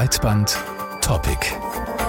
Breitband Topic.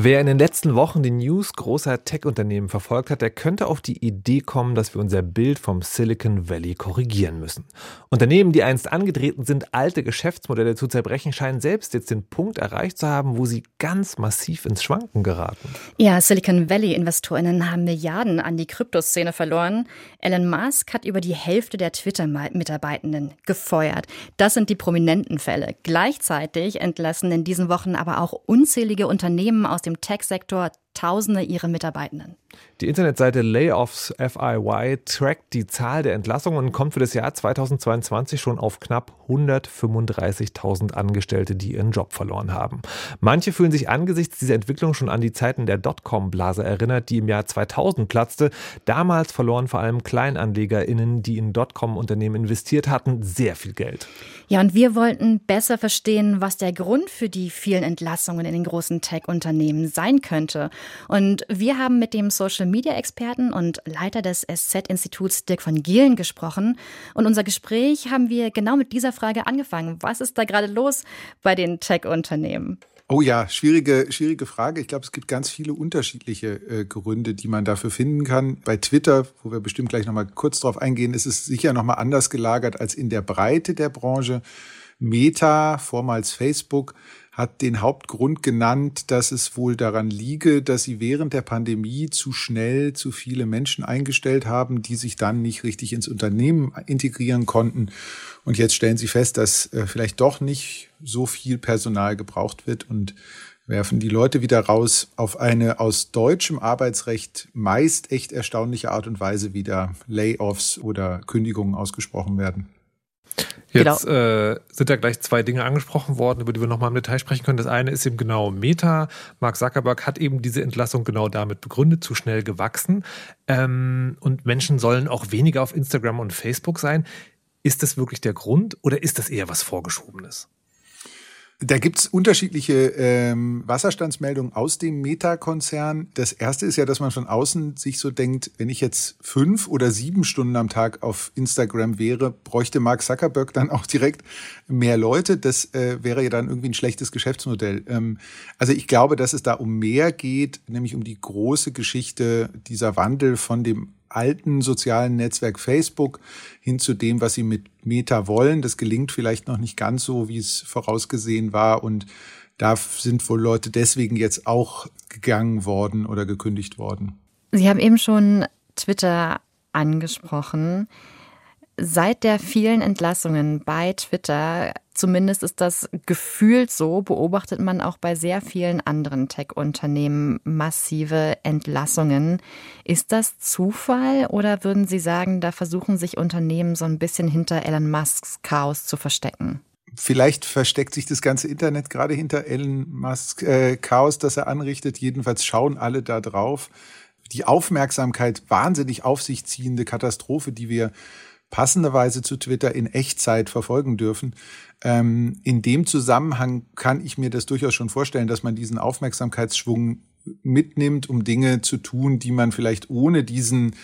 Wer in den letzten Wochen die News großer Tech-Unternehmen verfolgt hat, der könnte auf die Idee kommen, dass wir unser Bild vom Silicon Valley korrigieren müssen. Unternehmen, die einst angetreten sind, alte Geschäftsmodelle zu zerbrechen, scheinen selbst jetzt den Punkt erreicht zu haben, wo sie ganz massiv ins Schwanken geraten. Ja, Silicon Valley-Investorinnen haben Milliarden an die Kryptoszene verloren. Elon Musk hat über die Hälfte der Twitter-Mitarbeitenden gefeuert. Das sind die prominenten Fälle. Gleichzeitig entlassen in diesen Wochen aber auch unzählige Unternehmen aus dem Tech-Sektor Tausende ihrer Mitarbeitenden. Die Internetseite Layoffs FIY trackt die Zahl der Entlassungen und kommt für das Jahr 2022 schon auf knapp 135.000 Angestellte, die ihren Job verloren haben. Manche fühlen sich angesichts dieser Entwicklung schon an die Zeiten der Dotcom-Blase erinnert, die im Jahr 2000 platzte. Damals verloren vor allem KleinanlegerInnen, die in Dotcom-Unternehmen investiert hatten, sehr viel Geld. Ja, und wir wollten besser verstehen, was der Grund für die vielen Entlassungen in den großen Tech-Unternehmen sein könnte. Und wir haben mit dem Social-Media-Experten und Leiter des SZ-Instituts Dirk von Gielen gesprochen. Und unser Gespräch haben wir genau mit dieser Frage angefangen. Was ist da gerade los bei den Tech-Unternehmen? Oh ja, schwierige, schwierige Frage. Ich glaube, es gibt ganz viele unterschiedliche äh, Gründe, die man dafür finden kann. Bei Twitter, wo wir bestimmt gleich nochmal kurz drauf eingehen, ist es sicher nochmal anders gelagert als in der Breite der Branche. Meta, vormals Facebook, hat den Hauptgrund genannt, dass es wohl daran liege, dass sie während der Pandemie zu schnell zu viele Menschen eingestellt haben, die sich dann nicht richtig ins Unternehmen integrieren konnten. Und jetzt stellen sie fest, dass äh, vielleicht doch nicht so viel Personal gebraucht wird und werfen die Leute wieder raus auf eine aus deutschem Arbeitsrecht meist echt erstaunliche Art und Weise wieder Layoffs oder Kündigungen ausgesprochen werden. Jetzt genau. äh, sind da gleich zwei Dinge angesprochen worden, über die wir nochmal im Detail sprechen können. Das eine ist eben genau Meta. Mark Zuckerberg hat eben diese Entlassung genau damit begründet, zu schnell gewachsen. Ähm, und Menschen sollen auch weniger auf Instagram und Facebook sein. Ist das wirklich der Grund oder ist das eher was Vorgeschobenes? Da gibt's unterschiedliche ähm, Wasserstandsmeldungen aus dem Meta-Konzern. Das erste ist ja, dass man von außen sich so denkt, wenn ich jetzt fünf oder sieben Stunden am Tag auf Instagram wäre, bräuchte Mark Zuckerberg dann auch direkt mehr Leute. Das äh, wäre ja dann irgendwie ein schlechtes Geschäftsmodell. Ähm, also ich glaube, dass es da um mehr geht, nämlich um die große Geschichte dieser Wandel von dem alten sozialen Netzwerk Facebook hin zu dem, was sie mit Meta wollen. Das gelingt vielleicht noch nicht ganz so, wie es vorausgesehen war. Und da sind wohl Leute deswegen jetzt auch gegangen worden oder gekündigt worden. Sie haben eben schon Twitter angesprochen. Seit der vielen Entlassungen bei Twitter, zumindest ist das gefühlt so, beobachtet man auch bei sehr vielen anderen Tech-Unternehmen massive Entlassungen. Ist das Zufall oder würden Sie sagen, da versuchen sich Unternehmen so ein bisschen hinter Elon Musks Chaos zu verstecken? Vielleicht versteckt sich das ganze Internet gerade hinter Elon Musks äh, Chaos, das er anrichtet. Jedenfalls schauen alle da drauf. Die Aufmerksamkeit, wahnsinnig auf sich ziehende Katastrophe, die wir passenderweise zu Twitter in Echtzeit verfolgen dürfen. Ähm, in dem Zusammenhang kann ich mir das durchaus schon vorstellen, dass man diesen Aufmerksamkeitsschwung mitnimmt, um Dinge zu tun, die man vielleicht ohne diesen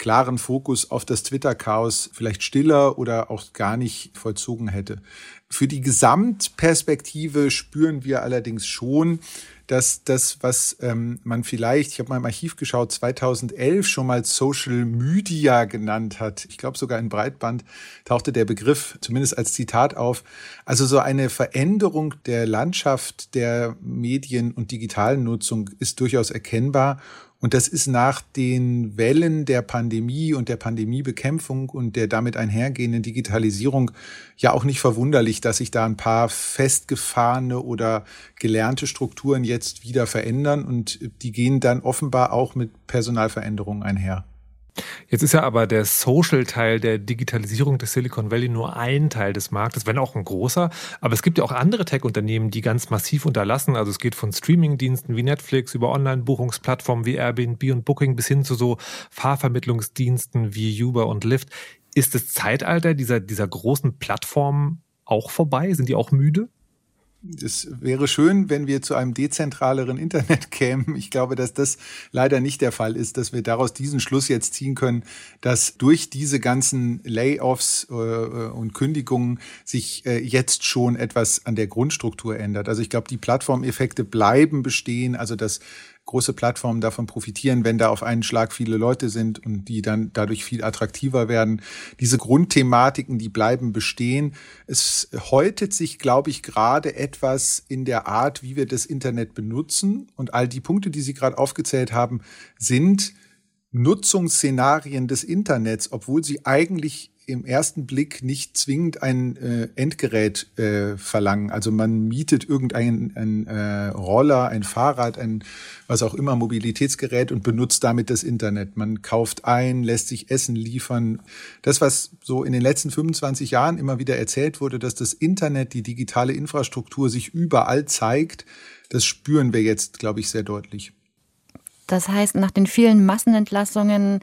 klaren Fokus auf das Twitter-Chaos vielleicht stiller oder auch gar nicht vollzogen hätte. Für die Gesamtperspektive spüren wir allerdings schon, dass das, was ähm, man vielleicht, ich habe mal im Archiv geschaut, 2011 schon mal Social Media genannt hat. Ich glaube sogar in Breitband tauchte der Begriff zumindest als Zitat auf. Also so eine Veränderung der Landschaft der Medien- und digitalen Nutzung ist durchaus erkennbar. Und das ist nach den Wellen der Pandemie und der Pandemiebekämpfung und der damit einhergehenden Digitalisierung ja auch nicht verwunderlich, dass sich da ein paar festgefahrene oder gelernte Strukturen jetzt wieder verändern und die gehen dann offenbar auch mit Personalveränderungen einher. Jetzt ist ja aber der Social-Teil der Digitalisierung des Silicon Valley nur ein Teil des Marktes, wenn auch ein großer. Aber es gibt ja auch andere Tech-Unternehmen, die ganz massiv unterlassen. Also es geht von Streaming-Diensten wie Netflix über Online-Buchungsplattformen wie Airbnb und Booking bis hin zu so Fahrvermittlungsdiensten wie Uber und Lyft. Ist das Zeitalter dieser, dieser großen Plattformen auch vorbei? Sind die auch müde? Es wäre schön, wenn wir zu einem dezentraleren Internet kämen. Ich glaube, dass das leider nicht der Fall ist, dass wir daraus diesen Schluss jetzt ziehen können, dass durch diese ganzen Layoffs äh, und Kündigungen sich äh, jetzt schon etwas an der Grundstruktur ändert. Also ich glaube, die Plattformeffekte bleiben bestehen, also dass große Plattformen davon profitieren, wenn da auf einen Schlag viele Leute sind und die dann dadurch viel attraktiver werden. Diese Grundthematiken, die bleiben bestehen. Es häutet sich, glaube ich, gerade etwas in der Art, wie wir das Internet benutzen. Und all die Punkte, die Sie gerade aufgezählt haben, sind Nutzungsszenarien des Internets, obwohl sie eigentlich im ersten Blick nicht zwingend ein äh, Endgerät äh, verlangen. Also man mietet irgendein ein, äh, Roller, ein Fahrrad, ein was auch immer Mobilitätsgerät und benutzt damit das Internet. Man kauft ein, lässt sich Essen liefern. Das, was so in den letzten 25 Jahren immer wieder erzählt wurde, dass das Internet, die digitale Infrastruktur sich überall zeigt, das spüren wir jetzt, glaube ich, sehr deutlich. Das heißt, nach den vielen Massenentlassungen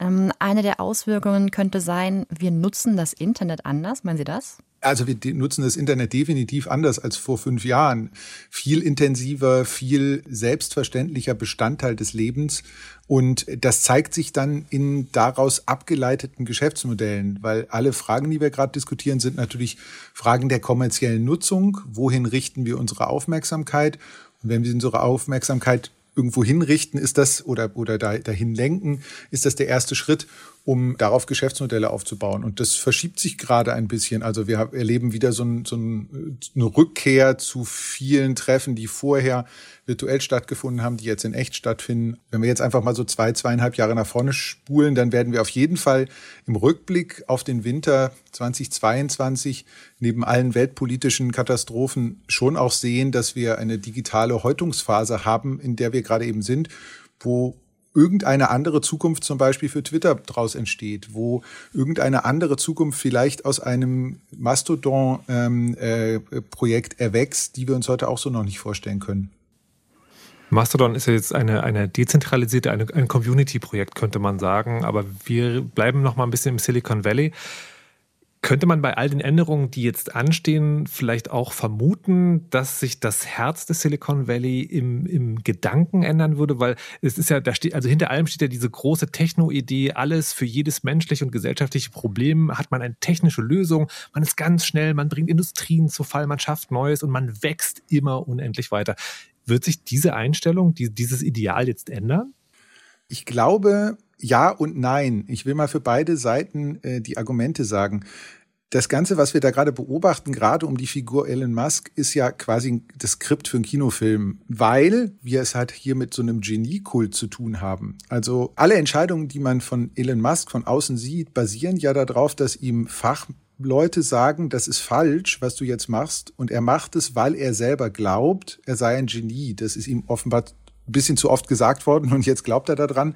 ähm, eine der Auswirkungen könnte sein, wir nutzen das Internet anders. Meinen Sie das? Also wir nutzen das Internet definitiv anders als vor fünf Jahren. Viel intensiver, viel selbstverständlicher Bestandteil des Lebens. Und das zeigt sich dann in daraus abgeleiteten Geschäftsmodellen, weil alle Fragen, die wir gerade diskutieren, sind natürlich Fragen der kommerziellen Nutzung. Wohin richten wir unsere Aufmerksamkeit? Und wenn wir unsere Aufmerksamkeit irgendwo hinrichten, ist das oder, oder dahin lenken, ist das der erste Schritt um darauf Geschäftsmodelle aufzubauen. Und das verschiebt sich gerade ein bisschen. Also wir erleben wieder so, ein, so ein, eine Rückkehr zu vielen Treffen, die vorher virtuell stattgefunden haben, die jetzt in echt stattfinden. Wenn wir jetzt einfach mal so zwei, zweieinhalb Jahre nach vorne spulen, dann werden wir auf jeden Fall im Rückblick auf den Winter 2022 neben allen weltpolitischen Katastrophen schon auch sehen, dass wir eine digitale Häutungsphase haben, in der wir gerade eben sind, wo irgendeine andere Zukunft zum Beispiel für Twitter daraus entsteht, wo irgendeine andere Zukunft vielleicht aus einem Mastodon-Projekt ähm, äh, erwächst, die wir uns heute auch so noch nicht vorstellen können. Mastodon ist ja jetzt eine, eine dezentralisierte, eine, ein Community-Projekt, könnte man sagen. Aber wir bleiben noch mal ein bisschen im Silicon Valley. Könnte man bei all den Änderungen, die jetzt anstehen, vielleicht auch vermuten, dass sich das Herz des Silicon Valley im, im Gedanken ändern würde? Weil es ist ja, da steht, also hinter allem steht ja diese große Techno-Idee, alles für jedes menschliche und gesellschaftliche Problem hat man eine technische Lösung, man ist ganz schnell, man bringt Industrien zu Fall, man schafft Neues und man wächst immer unendlich weiter. Wird sich diese Einstellung, die, dieses Ideal jetzt ändern? Ich glaube, ja und nein. Ich will mal für beide Seiten äh, die Argumente sagen. Das Ganze, was wir da gerade beobachten, gerade um die Figur Elon Musk, ist ja quasi das Skript für einen Kinofilm, weil wir es halt hier mit so einem Geniekult zu tun haben. Also alle Entscheidungen, die man von Elon Musk von außen sieht, basieren ja darauf, dass ihm Fachleute sagen, das ist falsch, was du jetzt machst. Und er macht es, weil er selber glaubt, er sei ein Genie. Das ist ihm offenbar ein bisschen zu oft gesagt worden und jetzt glaubt er daran.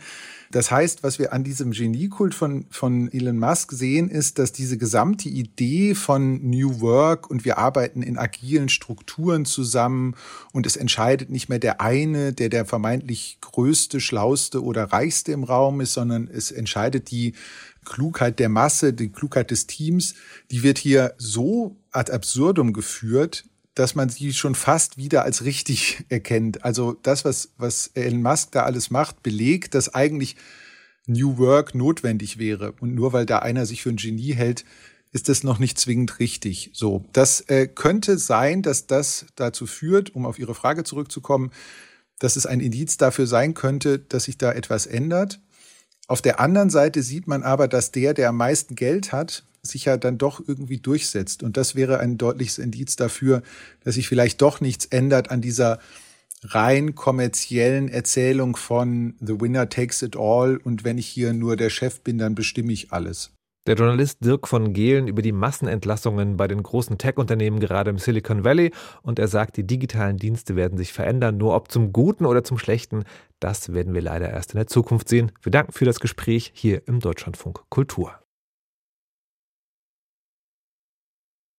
Das heißt, was wir an diesem Geniekult von, von Elon Musk sehen, ist, dass diese gesamte Idee von New Work und wir arbeiten in agilen Strukturen zusammen und es entscheidet nicht mehr der eine, der der vermeintlich größte, schlauste oder reichste im Raum ist, sondern es entscheidet die Klugheit der Masse, die Klugheit des Teams, die wird hier so ad absurdum geführt, dass man sie schon fast wieder als richtig erkennt. Also das, was, was Elon Musk da alles macht, belegt, dass eigentlich New Work notwendig wäre. Und nur weil da einer sich für ein Genie hält, ist das noch nicht zwingend richtig. So, das äh, könnte sein, dass das dazu führt, um auf Ihre Frage zurückzukommen, dass es ein Indiz dafür sein könnte, dass sich da etwas ändert. Auf der anderen Seite sieht man aber, dass der, der am meisten Geld hat, sich ja dann doch irgendwie durchsetzt. Und das wäre ein deutliches Indiz dafür, dass sich vielleicht doch nichts ändert an dieser rein kommerziellen Erzählung von The Winner Takes It All und wenn ich hier nur der Chef bin, dann bestimme ich alles. Der Journalist Dirk von Gehlen über die Massenentlassungen bei den großen Tech-Unternehmen gerade im Silicon Valley und er sagt, die digitalen Dienste werden sich verändern, nur ob zum Guten oder zum Schlechten, das werden wir leider erst in der Zukunft sehen. Wir danken für das Gespräch hier im Deutschlandfunk Kultur.